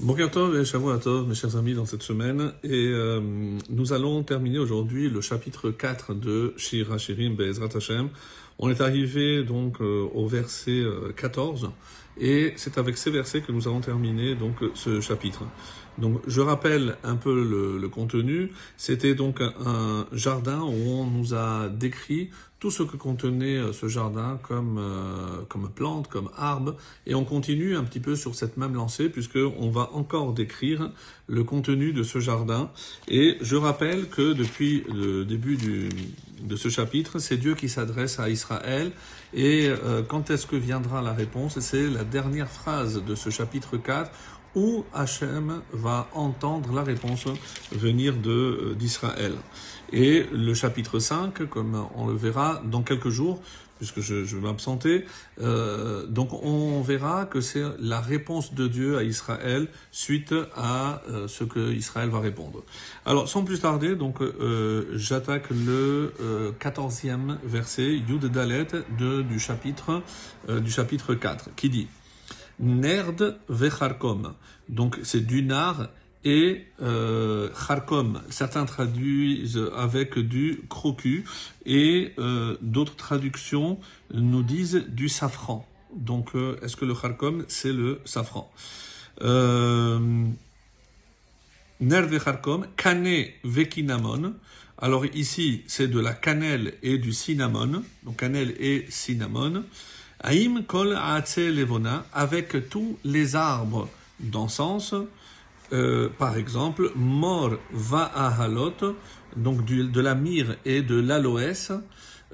Bonjour et Shavuot mes chers amis, dans cette semaine. Et euh, nous allons terminer aujourd'hui le chapitre 4 de Shir HaShirim Be'ezrat Hashem. On est arrivé donc euh, au verset 14 euh, et c'est avec ces versets que nous allons terminer donc ce chapitre. Donc je rappelle un peu le, contenu. C'était donc un jardin où on nous a décrit tout ce que contenait euh, ce jardin comme, euh, comme plante, comme arbre, et on continue un petit peu sur cette même lancée puisqu'on va encore décrire le contenu de ce jardin. Et je rappelle que depuis le début de ce chapitre, c'est Dieu qui s'adresse à Israël. Et euh, quand est-ce que viendra la réponse? C'est la dernière phrase de ce chapitre 4 où Hachem va entendre la réponse venir de d'Israël. Et le chapitre 5, comme on le verra dans quelques jours, puisque je, vais m'absenter, euh, donc on verra que c'est la réponse de Dieu à Israël suite à euh, ce que Israël va répondre. Alors, sans plus tarder, donc euh, j'attaque le euh, quatorzième verset, Yud Dalet, du chapitre euh, du chapitre 4, qui dit Nerd vecharkom. Donc c'est du nard et euh, Kharkom, certains traduisent avec du crocu et euh, d'autres traductions nous disent du safran. Donc euh, est-ce que le Kharkom c'est le safran? Euh, Ner Kharkom, kane vekinamon. Alors ici c'est de la cannelle et du cinnamon, donc cannelle et cinnamon. Aim kol levona, avec tous les arbres d'encens. Euh, par exemple, mor va halot, donc de la myrrhe et de l'aloès,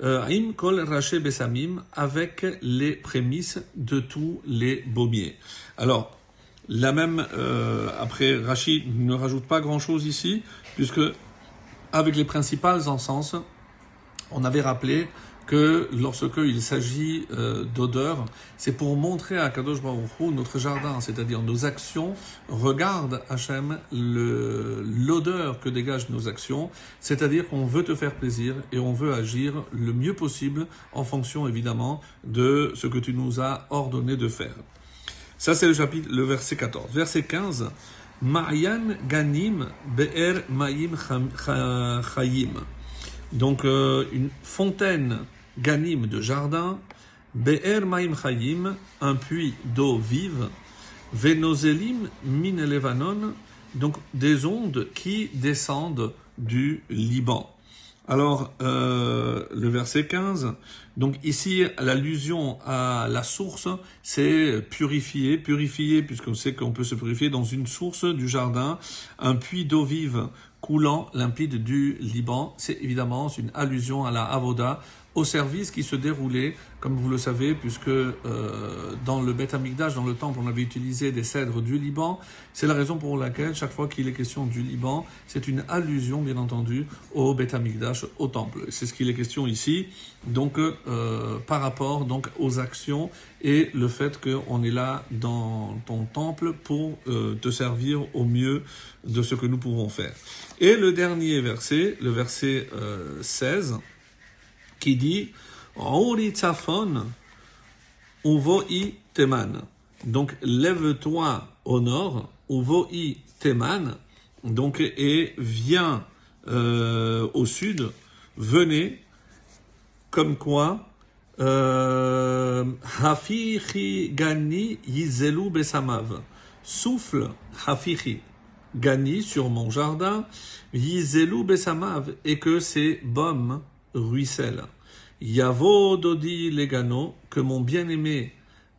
euh, im kol raché besamim, avec les prémices de tous les baumiers. Alors, la même, euh, après, Rachid ne rajoute pas grand-chose ici, puisque avec les principales encens, on avait rappelé que lorsque il s'agit euh, d'odeur, c'est pour montrer à Kadosh Baruch Hu, notre jardin, c'est-à-dire nos actions, regarde Hachem l'odeur que dégagent nos actions, c'est-à-dire qu'on veut te faire plaisir et on veut agir le mieux possible en fonction évidemment de ce que tu nous as ordonné de faire. Ça c'est le chapitre, le verset 14. Verset 15. Ma'yan ganim be'er ma'im chayim. Donc euh, une fontaine ganim de jardin, be'er ma'im chayim, un puits d'eau vive, venozelim min levanon, donc des ondes qui descendent du Liban. Alors, euh, le verset 15, donc ici, l'allusion à la source, c'est purifier, purifier, puisqu'on sait qu'on peut se purifier dans une source du jardin, un puits d'eau vive coulant limpide du Liban. C'est évidemment une allusion à la Avoda, au service qui se déroulait, comme vous le savez, puisque euh, dans le Beth Amikdash, dans le temple, on avait utilisé des cèdres du Liban. C'est la raison pour laquelle, chaque fois qu'il est question du Liban, c'est une allusion, bien entendu, au Beth Amikdash, au temple. C'est ce qu'il est question ici, donc euh, par rapport donc aux actions et le fait qu'on est là dans ton temple pour euh, te servir au mieux de ce que nous pouvons faire. Et le dernier verset, le verset 16, qui dit Tzafon uvoi teman. Donc lève-toi au nord, uvoi teman. Donc et viens euh, au sud, venez, comme quoi euh, gani yizelu besamav. Souffle hafichi gani sur mon jardin, yizelu besamav, et que ces baumes ruissellent. Yavo dodi legano, que mon bien-aimé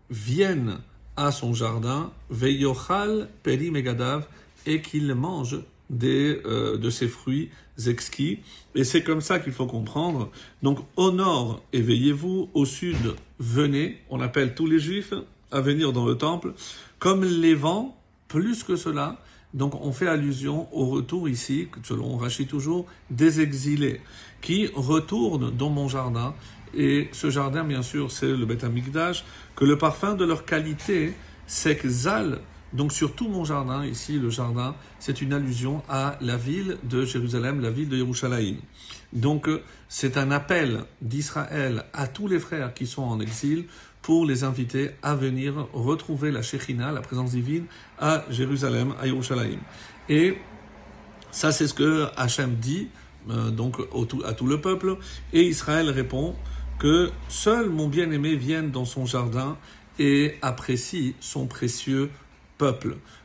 vienne à son jardin, veyochal peri megadav, et qu'il mange des, euh, de ses fruits exquis. Et c'est comme ça qu'il faut comprendre. Donc au nord, éveillez-vous, au sud, venez, on appelle tous les juifs à venir dans le temple, comme les vents, plus que cela, donc on fait allusion au retour ici, selon Rachid toujours, des exilés qui retournent dans mon jardin. Et ce jardin, bien sûr, c'est le Beth que le parfum de leur qualité s'exhale. Donc sur tout mon jardin, ici le jardin, c'est une allusion à la ville de Jérusalem, la ville de Yerushalayim. Donc c'est un appel d'Israël à tous les frères qui sont en exil pour les inviter à venir retrouver la Shekhinah, la présence divine, à Jérusalem, à Yerushalayim. Et ça, c'est ce que Hachem dit euh, donc à tout le peuple. Et Israël répond que seul mon bien-aimé vienne dans son jardin et apprécie son précieux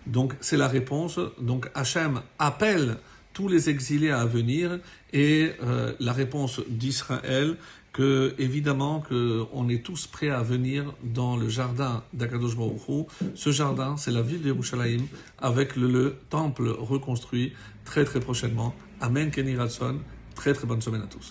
Donc c'est la réponse. Donc Hachem appelle tous les exilés à venir et euh, la réponse d'Israël que évidemment que on est tous prêts à venir dans le jardin d'Akadosh Baruch Ce jardin, c'est la ville de Yerushalayim avec le, temple reconstruit très très prochainement. Amen Kenny Très très bonne semaine à tous.